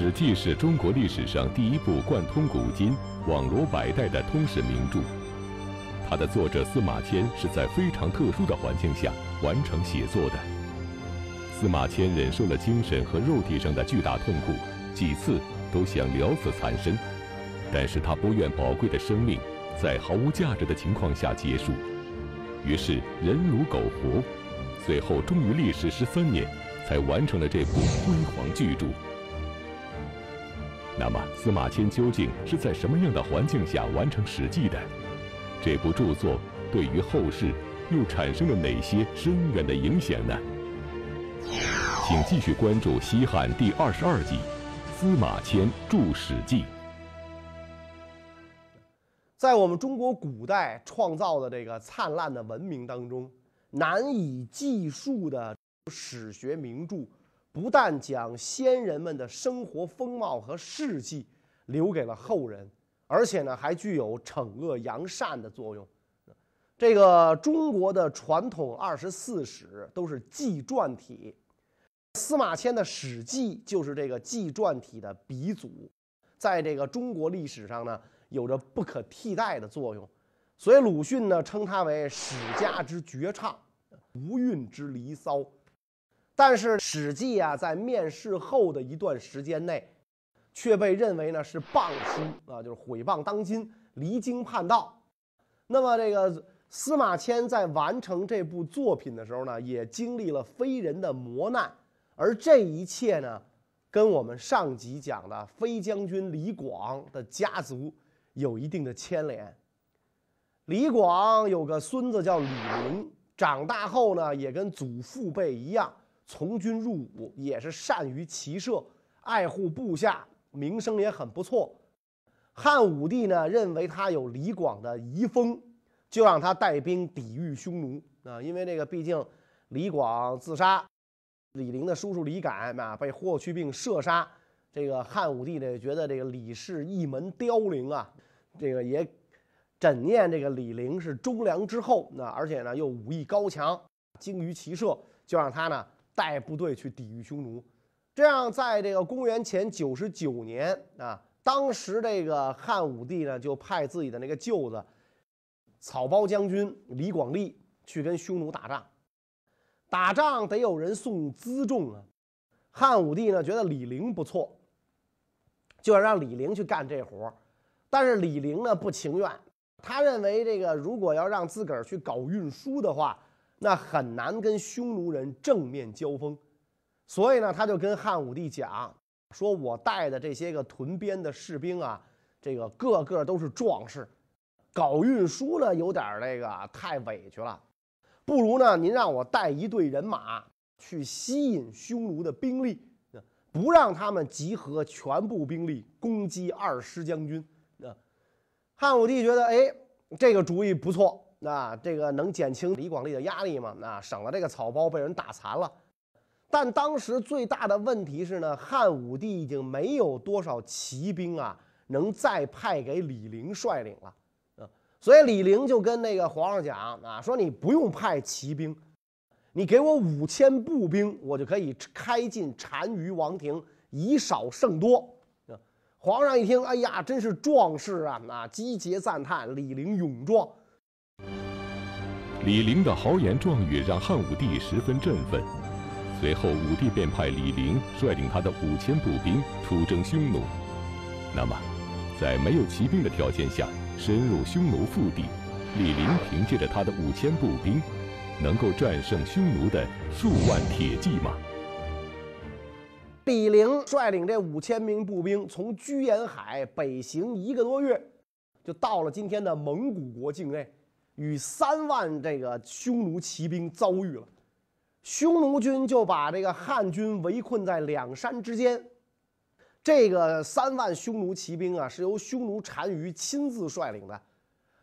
史记》是中国历史上第一部贯通古今、网罗百代的通史名著。它的作者司马迁是在非常特殊的环境下完成写作的。司马迁忍受了精神和肉体上的巨大痛苦，几次都想了此残生，但是他不愿宝贵的生命在毫无价值的情况下结束，于是人如苟活，最后终于历时十三年才完成了这部辉煌巨著。那么，司马迁究竟是在什么样的环境下完成《史记》的？这部著作对于后世又产生了哪些深远的影响呢？请继续关注西汉第二十二集《司马迁著史记》。在我们中国古代创造的这个灿烂的文明当中，难以计数的史学名著。不但将先人们的生活风貌和事迹留给了后人，而且呢，还具有惩恶扬善的作用。这个中国的传统二十四史都是纪传体，司马迁的《史记》就是这个纪传体的鼻祖，在这个中国历史上呢，有着不可替代的作用。所以鲁迅呢，称它为史家之绝唱，无韵之离骚。但是《史记》啊，在面世后的一段时间内，却被认为呢是谤书啊，就是毁谤当今，离经叛道。那么，这个司马迁在完成这部作品的时候呢，也经历了非人的磨难。而这一切呢，跟我们上集讲的飞将军李广的家族有一定的牵连。李广有个孙子叫李陵，长大后呢，也跟祖父辈一样。从军入伍也是善于骑射，爱护部下，名声也很不错。汉武帝呢认为他有李广的遗风，就让他带兵抵御匈奴啊。因为这个毕竟李广自杀，李陵的叔叔李敢啊被霍去病射杀，这个汉武帝呢觉得这个李氏一门凋零啊，这个也枕念这个李陵是忠良之后，那而且呢又武艺高强，精于骑射，就让他呢。带部队去抵御匈奴，这样在这个公元前九十九年啊，当时这个汉武帝呢就派自己的那个舅子草包将军李广利去跟匈奴打仗。打仗得有人送辎重啊，汉武帝呢觉得李陵不错，就要让李陵去干这活但是李陵呢不情愿，他认为这个如果要让自个儿去搞运输的话。那很难跟匈奴人正面交锋，所以呢，他就跟汉武帝讲，说我带的这些个屯边的士兵啊，这个个个都是壮士，搞运输呢有点那个太委屈了，不如呢您让我带一队人马去吸引匈奴的兵力，不让他们集合全部兵力攻击二师将军。那汉武帝觉得，哎，这个主意不错。那这个能减轻李广利的压力吗？那省了这个草包被人打残了，但当时最大的问题是呢，汉武帝已经没有多少骑兵啊，能再派给李陵率领了，啊，所以李陵就跟那个皇上讲啊，说你不用派骑兵，你给我五千步兵，我就可以开进单于王庭，以少胜多。皇上一听，哎呀，真是壮士啊！啊，击节赞叹李陵勇壮。李陵的豪言壮语让汉武帝十分振奋，随后武帝便派李陵率领他的五千步兵出征匈奴。那么，在没有骑兵的条件下深入匈奴腹地，李陵凭借着他的五千步兵，能够战胜匈奴的数万铁骑吗？李陵率领这五千名步兵从居延海北行一个多月，就到了今天的蒙古国境内。与三万这个匈奴骑兵遭遇了，匈奴军就把这个汉军围困在两山之间。这个三万匈奴骑兵啊，是由匈奴单于亲自率领的。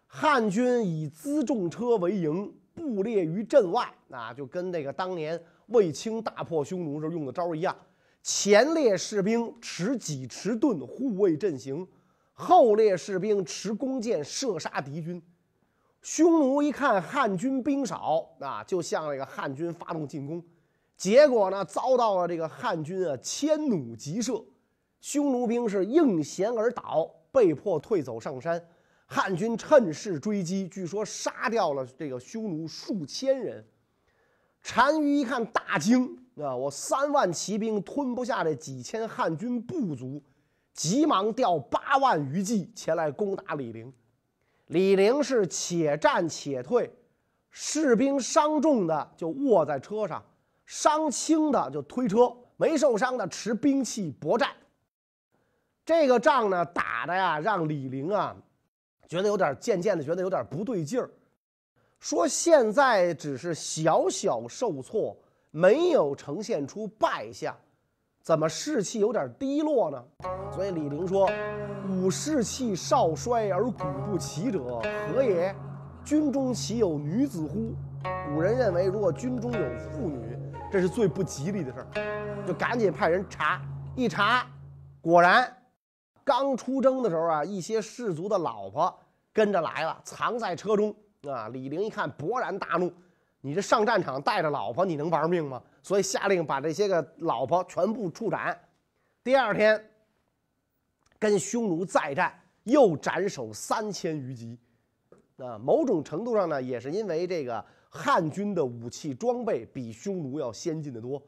汉军以辎重车为营，布列于阵外，啊，就跟那个当年卫青大破匈奴时候用的招一样。前列士兵持戟持盾护卫阵型，后列士兵持弓箭射杀敌军。匈奴一看汉军兵少啊，就向这个汉军发动进攻，结果呢，遭到了这个汉军啊千弩急射，匈奴兵是应弦而倒，被迫退走上山。汉军趁势追击，据说杀掉了这个匈奴数千人。单于一看大惊啊！我三万骑兵吞不下这几千汉军部族，急忙调八万余骑前来攻打李陵。李陵是且战且退，士兵伤重的就卧在车上，伤轻的就推车，没受伤的持兵器搏战。这个仗呢打的呀，让李陵啊觉得有点渐渐的觉得有点不对劲儿。说现在只是小小受挫，没有呈现出败相，怎么士气有点低落呢？所以李陵说：“吾士气少衰而鼓不起者何也？军中岂有女子乎？”古人认为，如果军中有妇女，这是最不吉利的事儿，就赶紧派人查。一查，果然，刚出征的时候啊，一些士族的老婆跟着来了，藏在车中。啊！李陵一看，勃然大怒：“你这上战场带着老婆，你能玩命吗？”所以下令把这些个老婆全部处斩。第二天，跟匈奴再战，又斩首三千余级。啊，某种程度上呢，也是因为这个汉军的武器装备比匈奴要先进的多。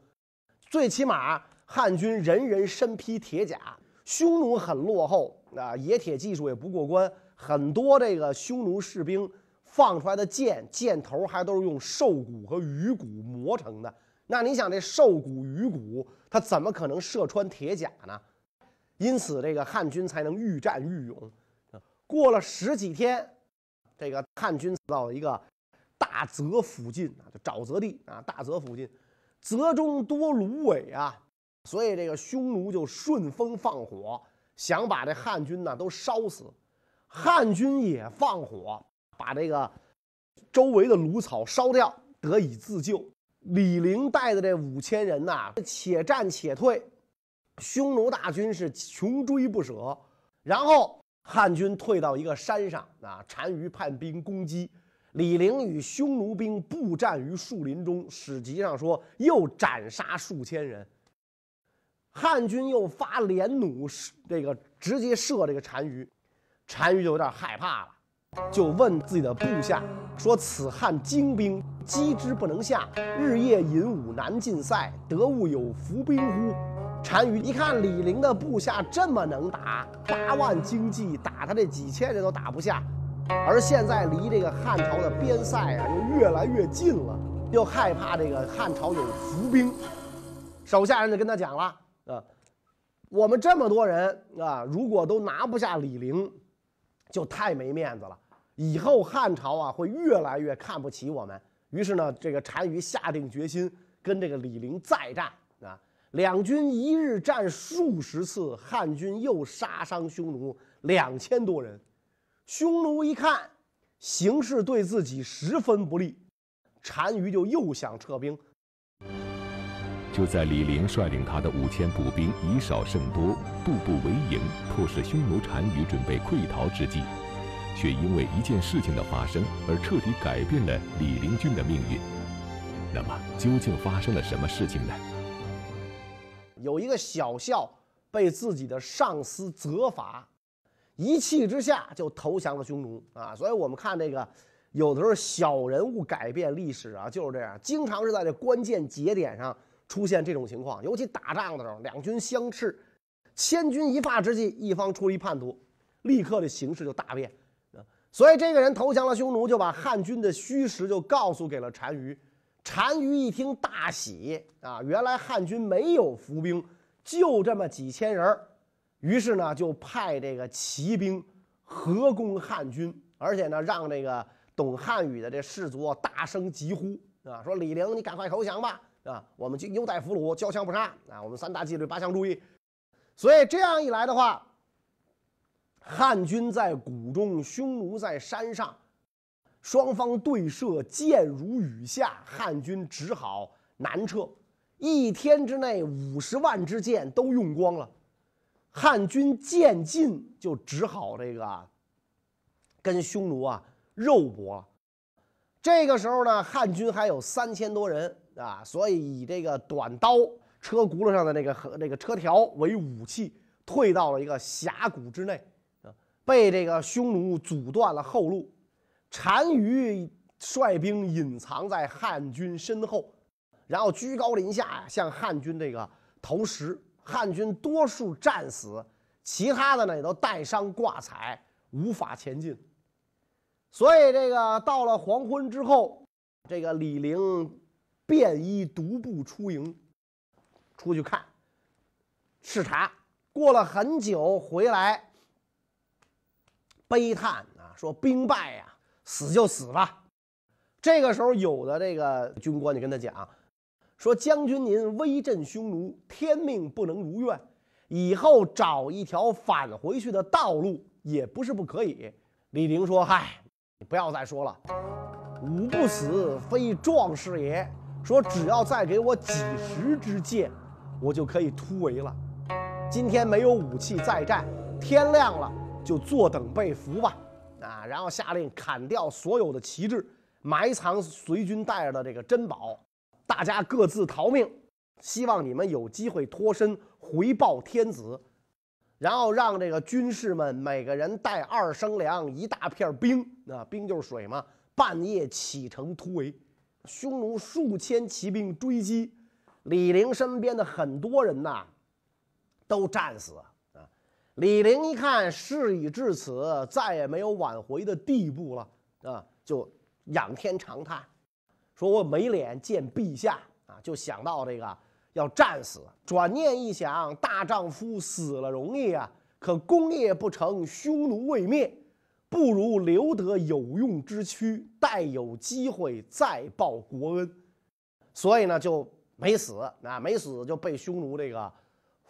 最起码，汉军人人身披铁甲，匈奴很落后啊，冶铁技术也不过关，很多这个匈奴士兵。放出来的箭，箭头还都是用兽骨和鱼骨磨成的。那你想，这兽骨、鱼骨，它怎么可能射穿铁甲呢？因此，这个汉军才能愈战愈勇。过了十几天，这个汉军到一个大泽附近啊，就沼泽地啊，大泽附近，泽中多芦苇啊，所以这个匈奴就顺风放火，想把这汉军呢都烧死。汉军也放火。把这个周围的芦草烧掉，得以自救。李陵带的这五千人呐，且战且退，匈奴大军是穷追不舍。然后汉军退到一个山上啊，单于派兵攻击，李陵与匈奴兵布战于树林中。史籍上说，又斩杀数千人。汉军又发连弩，这个直接射这个单于，单于就有点害怕了。就问自己的部下说：“此汉精兵，击之不能下，日夜引武难进塞，得物有伏兵乎？”单于一看李陵的部下这么能打，八万精骑打他这几千人都打不下，而现在离这个汉朝的边塞啊又越来越近了，又害怕这个汉朝有伏兵，手下人就跟他讲了：“啊，我们这么多人啊，如果都拿不下李陵。”就太没面子了，以后汉朝啊会越来越看不起我们。于是呢，这个单于下定决心跟这个李陵再战啊。两军一日战数十次，汉军又杀伤匈奴两千多人。匈奴一看形势对自己十分不利，单于就又想撤兵。就在李陵率领他的五千步兵以少胜多，步步为营，迫使匈奴单于准备溃逃之际，却因为一件事情的发生而彻底改变了李陵军的命运。那么，究竟发生了什么事情呢？有一个小校被自己的上司责罚，一气之下就投降了匈奴啊！所以我们看这个，有的时候小人物改变历史啊，就是这样，经常是在这关键节点上。出现这种情况，尤其打仗的时候，两军相斥，千钧一发之际，一方出了一叛徒，立刻的形势就大变。所以这个人投降了匈奴，就把汉军的虚实就告诉给了单于。单于一听大喜啊，原来汉军没有伏兵，就这么几千人于是呢，就派这个骑兵合攻汉军，而且呢，让这个懂汉语的这士卒大声疾呼啊，说李陵，你赶快投降吧。啊，我们就优待俘虏，交枪不杀啊！我们三大纪律八项注意。所以这样一来的话，汉军在谷中，匈奴在山上，双方对射，箭如雨下，汉军只好南撤。一天之内，五十万支箭都用光了，汉军渐进，就只好这个跟匈奴啊肉搏。这个时候呢，汉军还有三千多人。啊，所以以这个短刀车轱辘上的那个和那个车条为武器，退到了一个峡谷之内，啊，被这个匈奴阻断了后路。单于率兵隐藏在汉军身后，然后居高临下，向汉军这个投石。汉军多数战死，其他的呢也都带伤挂彩，无法前进。所以这个到了黄昏之后，这个李陵便衣独步出营，出去看视察。过了很久回来，悲叹啊，说兵败呀，死就死吧。这个时候，有的这个军官就跟他讲，说将军您威震匈奴，天命不能如愿，以后找一条返回去的道路也不是不可以。李陵说：“嗨，你不要再说了，吾不死非壮士也。说只要再给我几十支箭，我就可以突围了。”今天没有武器再战，天亮了就坐等被俘吧。啊，然后下令砍掉所有的旗帜，埋藏随军带着的这个珍宝，大家各自逃命。希望你们有机会脱身回报天子。然后让这个军士们每个人带二升粮，一大片冰，啊，冰就是水嘛。半夜启程突围，匈奴数千骑兵追击，李陵身边的很多人呐。都战死啊！李陵一看事已至此，再也没有挽回的地步了啊，就仰天长叹，说我没脸见陛下啊！就想到这个要战死。转念一想，大丈夫死了容易啊，可功业不成，匈奴未灭，不如留得有用之躯，待有机会再报国恩。所以呢，就没死啊，没死就被匈奴这个。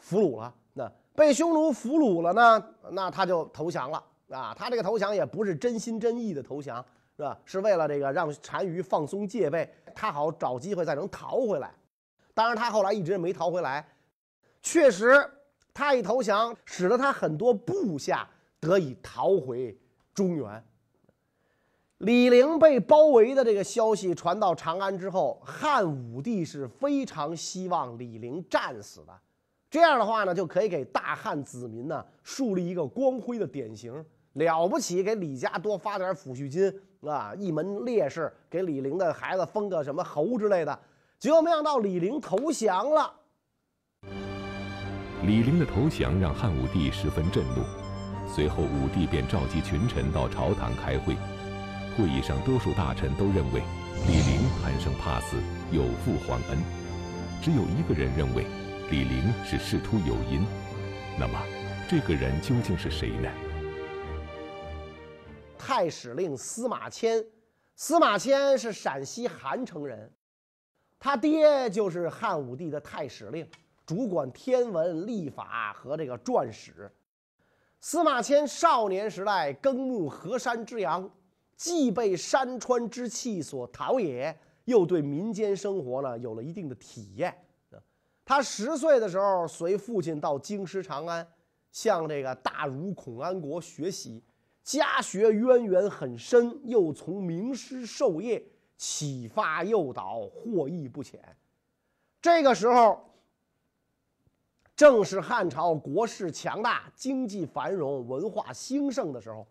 俘虏了，那被匈奴俘虏了呢？那他就投降了啊！他这个投降也不是真心真意的投降，是吧？是为了这个让单于放松戒备，他好找机会再能逃回来。当然，他后来一直没逃回来。确实，他一投降，使得他很多部下得以逃回中原。李陵被包围的这个消息传到长安之后，汉武帝是非常希望李陵战死的。这样的话呢，就可以给大汉子民呢树立一个光辉的典型，了不起，给李家多发点抚恤金啊，一门烈士，给李陵的孩子封个什么侯之类的。结果没想到李陵投降了。李陵的投降让汉武帝十分震怒，随后武帝便召集群臣到朝堂开会。会议上，多数大臣都认为李陵贪生怕死，有负皇恩，只有一个人认为。李陵是仕途有因，那么这个人究竟是谁呢？太史令司马迁，司马迁是陕西韩城人，他爹就是汉武帝的太史令，主管天文、历法和这个传史。司马迁少年时代耕牧河山之阳，既被山川之气所陶冶，又对民间生活呢有了一定的体验。他十岁的时候，随父亲到京师长安，向这个大儒孔安国学习，家学渊源很深，又从名师授业，启发诱导，获益不浅。这个时候，正是汉朝国势强大、经济繁荣、文化兴盛的时候。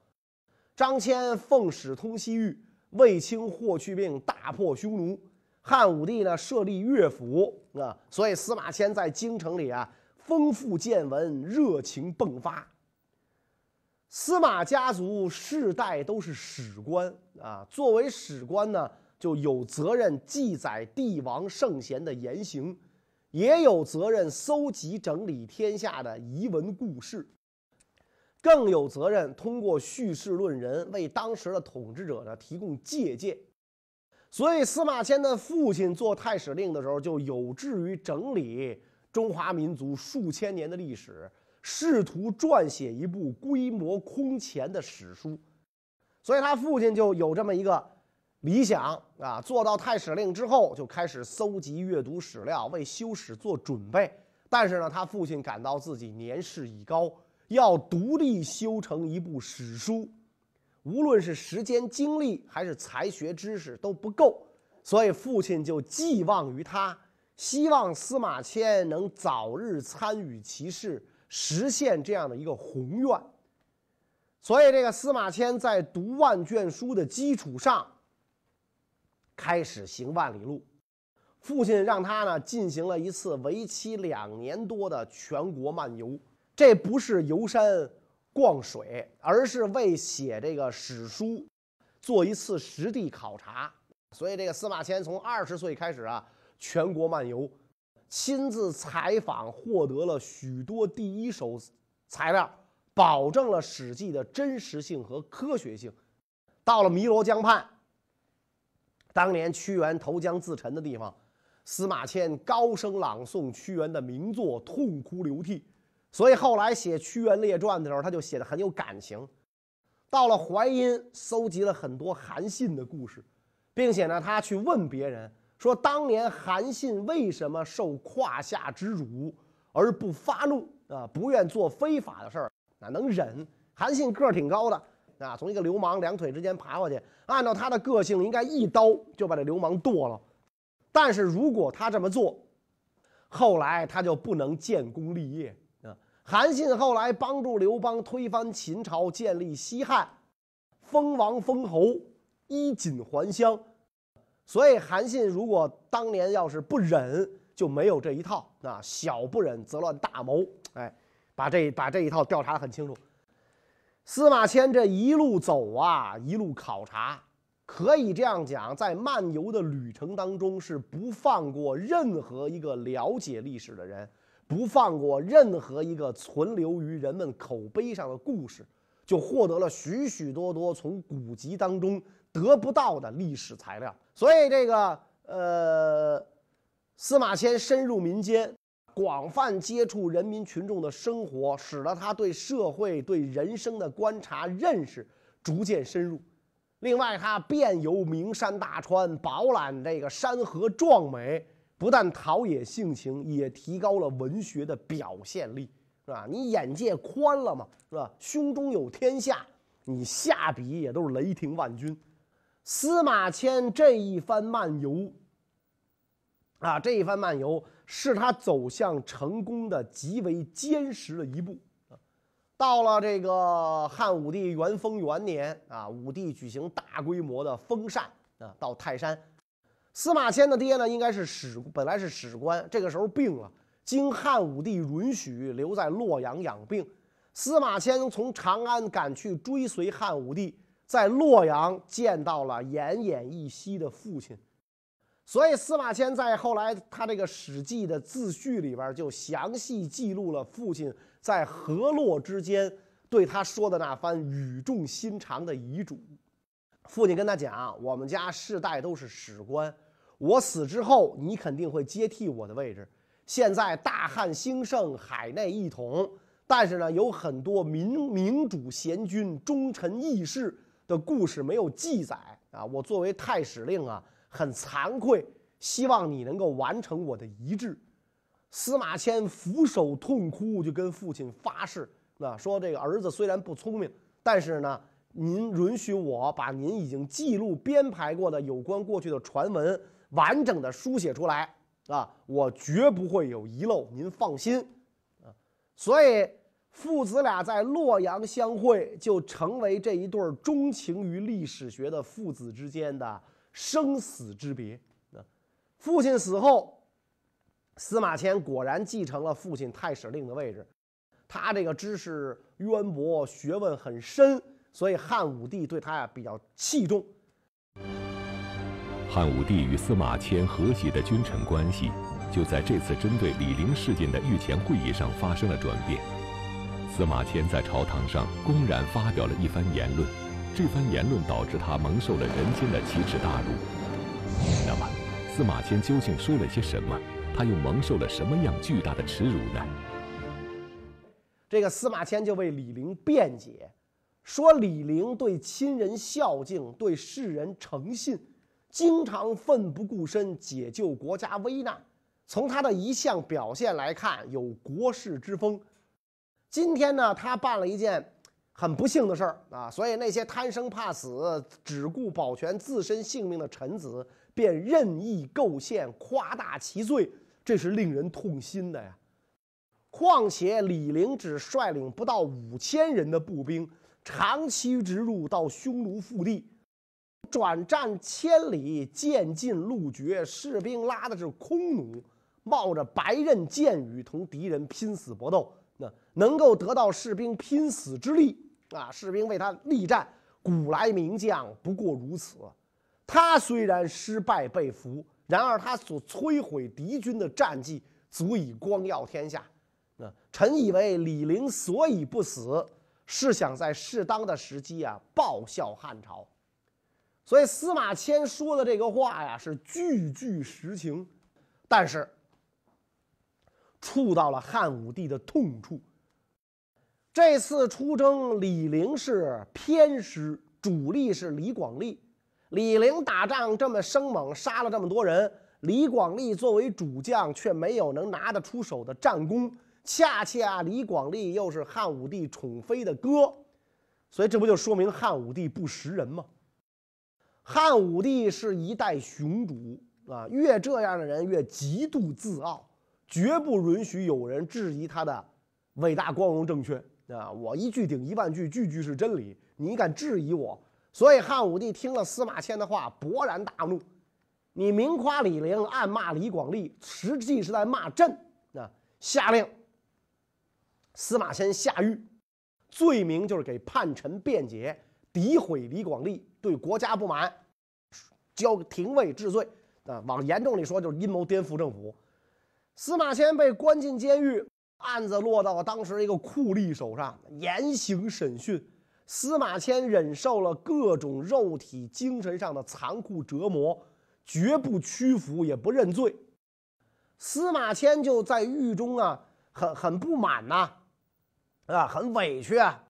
张骞奉使通西域，卫青、霍去病大破匈奴。汉武帝呢设立乐府啊，所以司马迁在京城里啊丰富见闻，热情迸发。司马家族世代都是史官啊，作为史官呢，就有责任记载帝王圣贤的言行，也有责任搜集整理天下的遗文故事，更有责任通过叙事论人，为当时的统治者呢提供借鉴。所以，司马迁的父亲做太史令的时候，就有志于整理中华民族数千年的历史，试图撰写一部规模空前的史书。所以他父亲就有这么一个理想啊。做到太史令之后，就开始搜集阅读史料，为修史做准备。但是呢，他父亲感到自己年事已高，要独立修成一部史书。无论是时间、精力还是才学、知识都不够，所以父亲就寄望于他，希望司马迁能早日参与其事，实现这样的一个宏愿。所以，这个司马迁在读万卷书的基础上，开始行万里路。父亲让他呢进行了一次为期两年多的全国漫游，这不是游山逛水，而是为写这个史书做一次实地考察。所以，这个司马迁从二十岁开始啊，全国漫游，亲自采访，获得了许多第一手材料，保证了《史记》的真实性和科学性。到了汨罗江畔，当年屈原投江自沉的地方。司马迁高声朗诵屈原的名作，痛哭流涕，所以后来写《屈原列传》的时候，他就写的很有感情。到了淮阴，搜集了很多韩信的故事，并且呢，他去问别人说，当年韩信为什么受胯下之辱而不发怒啊？不愿做非法的事儿，那能忍？韩信个儿挺高的啊，从一个流氓两腿之间爬过去，按照他的个性，应该一刀就把这流氓剁了。但是如果他这么做，后来他就不能建功立业啊。韩信后来帮助刘邦推翻秦朝，建立西汉，封王封侯，衣锦还乡。所以韩信如果当年要是不忍，就没有这一套啊。小不忍则乱大谋，哎，把这把这一套调查的很清楚。司马迁这一路走啊，一路考察。可以这样讲，在漫游的旅程当中，是不放过任何一个了解历史的人，不放过任何一个存留于人们口碑上的故事，就获得了许许多多从古籍当中得不到的历史材料。所以，这个呃，司马迁深入民间，广泛接触人民群众的生活，使得他对社会、对人生的观察、认识逐渐深入。另外，他遍游名山大川，饱览这个山河壮美，不但陶冶性情，也提高了文学的表现力，是吧？你眼界宽了嘛，是吧？胸中有天下，你下笔也都是雷霆万钧。司马迁这一番漫游，啊，这一番漫游是他走向成功的极为坚实的一步。到了这个汉武帝元丰元年啊，武帝举行大规模的封禅啊，到泰山。司马迁的爹呢，应该是史，本来是史官，这个时候病了，经汉武帝允许留在洛阳养病。司马迁从长安赶去追随汉武帝，在洛阳见到了奄奄一息的父亲。所以司马迁在后来他这个《史记》的自序里边就详细记录了父亲。在河洛之间，对他说的那番语重心长的遗嘱，父亲跟他讲：“我们家世代都是史官，我死之后，你肯定会接替我的位置。现在大汉兴盛，海内一统，但是呢，有很多民民主贤君、忠臣义士的故事没有记载啊。我作为太史令啊，很惭愧，希望你能够完成我的遗志。”司马迁俯首痛哭，就跟父亲发誓：“那说这个儿子虽然不聪明，但是呢，您允许我把您已经记录编排过的有关过去的传闻完整的书写出来啊，我绝不会有遗漏，您放心啊。”所以父子俩在洛阳相会，就成为这一对钟情于历史学的父子之间的生死之别啊。父亲死后。司马迁果然继承了父亲太史令的位置，他这个知识渊博，学问很深，所以汉武帝对他呀比较器重。汉武帝与司马迁和谐的君臣关系，就在这次针对李陵事件的御前会议上发生了转变。司马迁在朝堂上公然发表了一番言论，这番言论导致他蒙受了人间的奇耻大辱。那么，司马迁究竟说了些什么？他又蒙受了什么样巨大的耻辱呢？这个司马迁就为李陵辩解，说李陵对亲人孝敬，对世人诚信，经常奋不顾身解救国家危难。从他的一项表现来看，有国士之风。今天呢，他办了一件很不幸的事儿啊，所以那些贪生怕死、只顾保全自身性命的臣子，便任意构陷、夸大其罪。这是令人痛心的呀！况且李陵只率领不到五千人的步兵，长驱直入到匈奴腹地，转战千里，渐进路绝，士兵拉的是空弩，冒着白刃箭雨同敌人拼死搏斗，那能够得到士兵拼死之力啊！士兵为他力战，古来名将不过如此。他虽然失败被俘，然而他所摧毁敌军的战绩足以光耀天下。那臣以为李陵所以不死，是想在适当的时机啊报效汉朝。所以司马迁说的这个话呀，是句句实情，但是触到了汉武帝的痛处。这次出征，李陵是偏师，主力是李广利。李陵打仗这么生猛，杀了这么多人，李广利作为主将，却没有能拿得出手的战功。恰恰李广利又是汉武帝宠妃的哥，所以这不就说明汉武帝不识人吗？汉武帝是一代雄主啊，越这样的人越极度自傲，绝不允许有人质疑他的伟大、光荣、正确啊！我一句顶一万句，句句是真理，你敢质疑我？所以汉武帝听了司马迁的话，勃然大怒。你明夸李陵，暗骂李广利，实际是在骂朕啊！下令。司马迁下狱，罪名就是给叛臣辩解，诋毁李广利，对国家不满，交廷尉治罪。啊，往严重里说，就是阴谋颠覆政府。司马迁被关进监狱，案子落到了当时一个酷吏手上，严刑审讯。司马迁忍受了各种肉体、精神上的残酷折磨，绝不屈服，也不认罪。司马迁就在狱中啊，很很不满呐。啊，很委屈啊！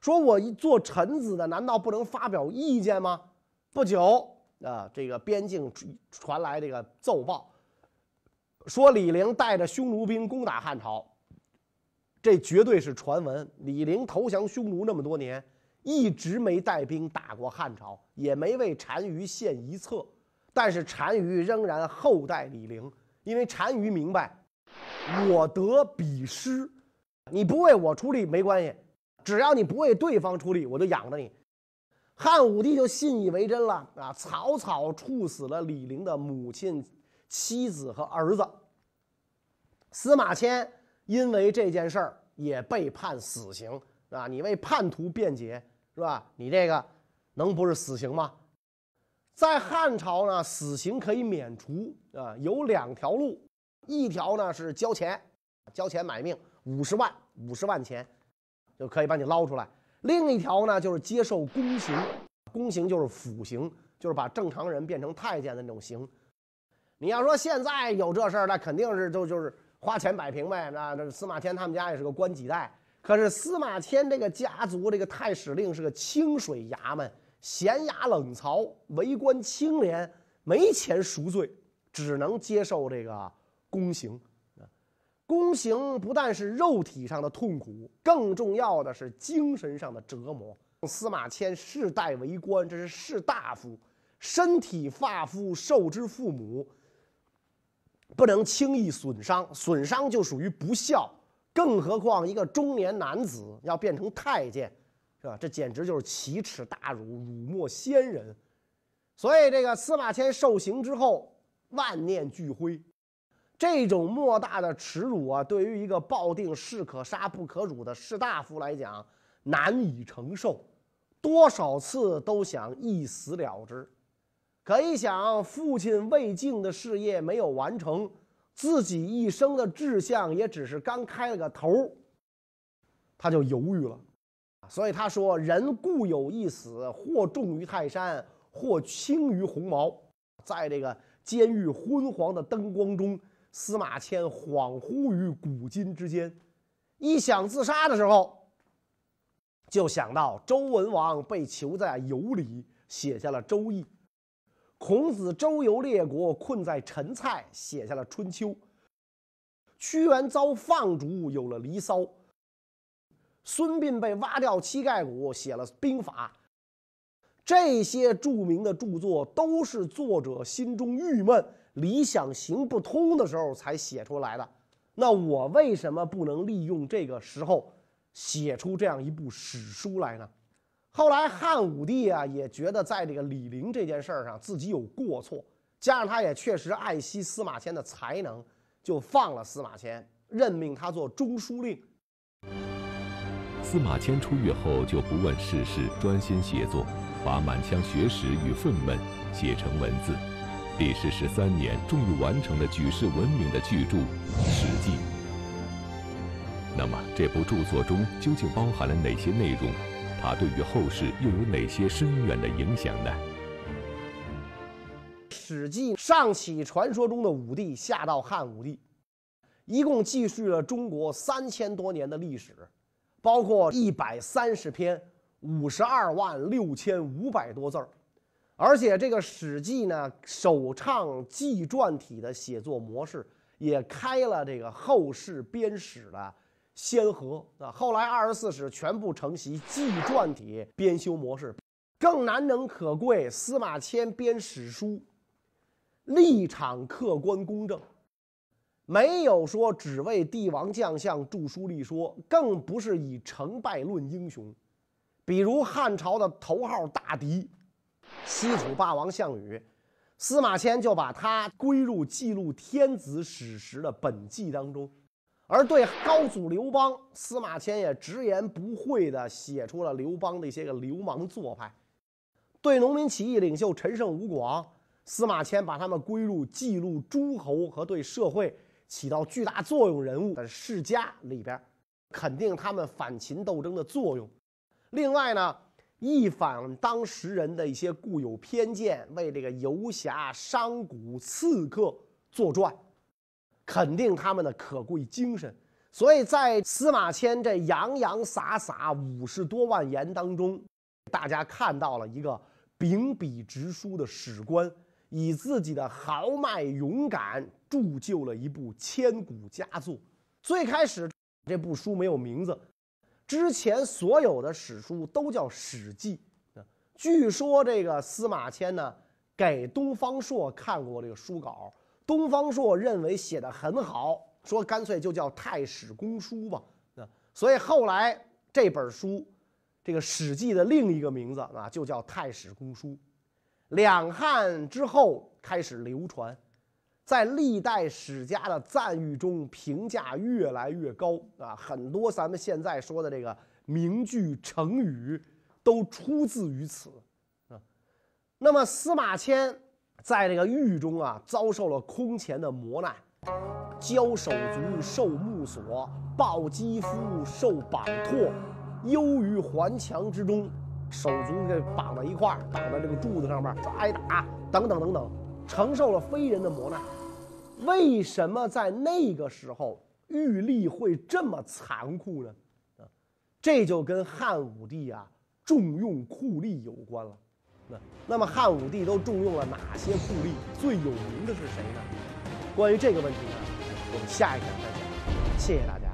说我一做臣子的，难道不能发表意见吗？不久啊，这个边境传来这个奏报，说李陵带着匈奴兵攻打汉朝。这绝对是传闻。李陵投降匈奴那么多年，一直没带兵打过汉朝，也没为单于献一策。但是单于仍然厚待李陵，因为单于明白，我得彼失。你不为我出力没关系，只要你不为对方出力，我就养着你。汉武帝就信以为真了啊！草草处死了李陵的母亲、妻子和儿子。司马迁因为这件事儿也被判死刑啊！你为叛徒辩解是吧？你这个能不是死刑吗？在汉朝呢，死刑可以免除啊，有两条路，一条呢是交钱，交钱买命。五十万，五十万钱就可以把你捞出来。另一条呢，就是接受宫刑，宫刑就是腐刑，就是把正常人变成太监的那种刑。你要说现在有这事儿，那肯定是就就是花钱摆平呗。那这司马迁他们家也是个官几代，可是司马迁这个家族这个太史令是个清水衙门，咸衙冷曹，为官清廉，没钱赎罪，只能接受这个宫刑。宫刑不但是肉体上的痛苦，更重要的是精神上的折磨。司马迁世代为官，这是士大夫，身体发肤受之父母，不能轻易损伤，损伤就属于不孝。更何况一个中年男子要变成太监，是吧？这简直就是奇耻大辱，辱没先人。所以这个司马迁受刑之后，万念俱灰。这种莫大的耻辱啊，对于一个抱定士可杀不可辱的士大夫来讲，难以承受，多少次都想一死了之。可一想，父亲魏晋的事业没有完成，自己一生的志向也只是刚开了个头，他就犹豫了。所以他说：“人固有一死，或重于泰山，或轻于鸿毛。”在这个监狱昏黄的灯光中。司马迁恍惚于古今之间，一想自杀的时候，就想到周文王被囚在羑里，写下了《周易；孔子周游列国，困在陈蔡，写下了《春秋》；屈原遭放逐，有了《离骚》；孙膑被挖掉膝盖骨，写了《兵法》。这些著名的著作，都是作者心中郁闷。理想行不通的时候才写出来的，那我为什么不能利用这个时候写出这样一部史书来呢？后来汉武帝啊也觉得在这个李陵这件事儿上自己有过错，加上他也确实爱惜司马迁的才能，就放了司马迁，任命他做中书令。司马迁出狱后就不问世事，专心写作，把满腔学识与愤懑写成文字。历时十三年，终于完成了举世闻名的巨著《史记》。那么，这部著作中究竟包含了哪些内容？它对于后世又有哪些深远的影响呢？《史记》上起传说中的武帝，下到汉武帝，一共记述了中国三千多年的历史，包括一百三十篇，五十二万六千五百多字儿。而且这个《史记》呢，首倡纪传体的写作模式，也开了这个后世编史的先河啊。后来二十四史全部承袭纪传体编修模式，更难能可贵，司马迁编史书，立场客观公正，没有说只为帝王将相著书立说，更不是以成败论英雄。比如汉朝的头号大敌。西楚霸王项羽，司马迁就把他归入记录天子史实的本纪当中，而对高祖刘邦，司马迁也直言不讳地写出了刘邦的一些个流氓做派；对农民起义领袖陈胜吴广，司马迁把他们归入记录诸侯和对社会起到巨大作用人物的世家里边，肯定他们反秦斗争的作用。另外呢？一反当时人的一些固有偏见，为这个游侠、商贾、刺客作传，肯定他们的可贵精神。所以在司马迁这洋洋洒洒五十多万言当中，大家看到了一个秉笔直书的史官，以自己的豪迈勇敢铸就了一部千古佳作。最开始这部书没有名字。之前所有的史书都叫《史记》。据说这个司马迁呢，给东方朔看过这个书稿，东方朔认为写的很好，说干脆就叫《太史公书》吧。啊，所以后来这本书，这个《史记》的另一个名字啊，就叫《太史公书》。两汉之后开始流传。在历代史家的赞誉中，评价越来越高啊！很多咱们现在说的这个名句成语，都出自于此啊。那么司马迁在这个狱中啊，遭受了空前的磨难，交手足受木锁，抱肌肤受绑拓，忧于环墙之中，手足给绑在一块儿，绑在这个柱子上面，挨打等等等等。承受了非人的磨难，为什么在那个时候玉立会这么残酷呢？这就跟汉武帝啊重用酷吏有关了。那么汉武帝都重用了哪些酷吏？最有名的是谁呢？关于这个问题呢，我们下一讲再讲。谢谢大家。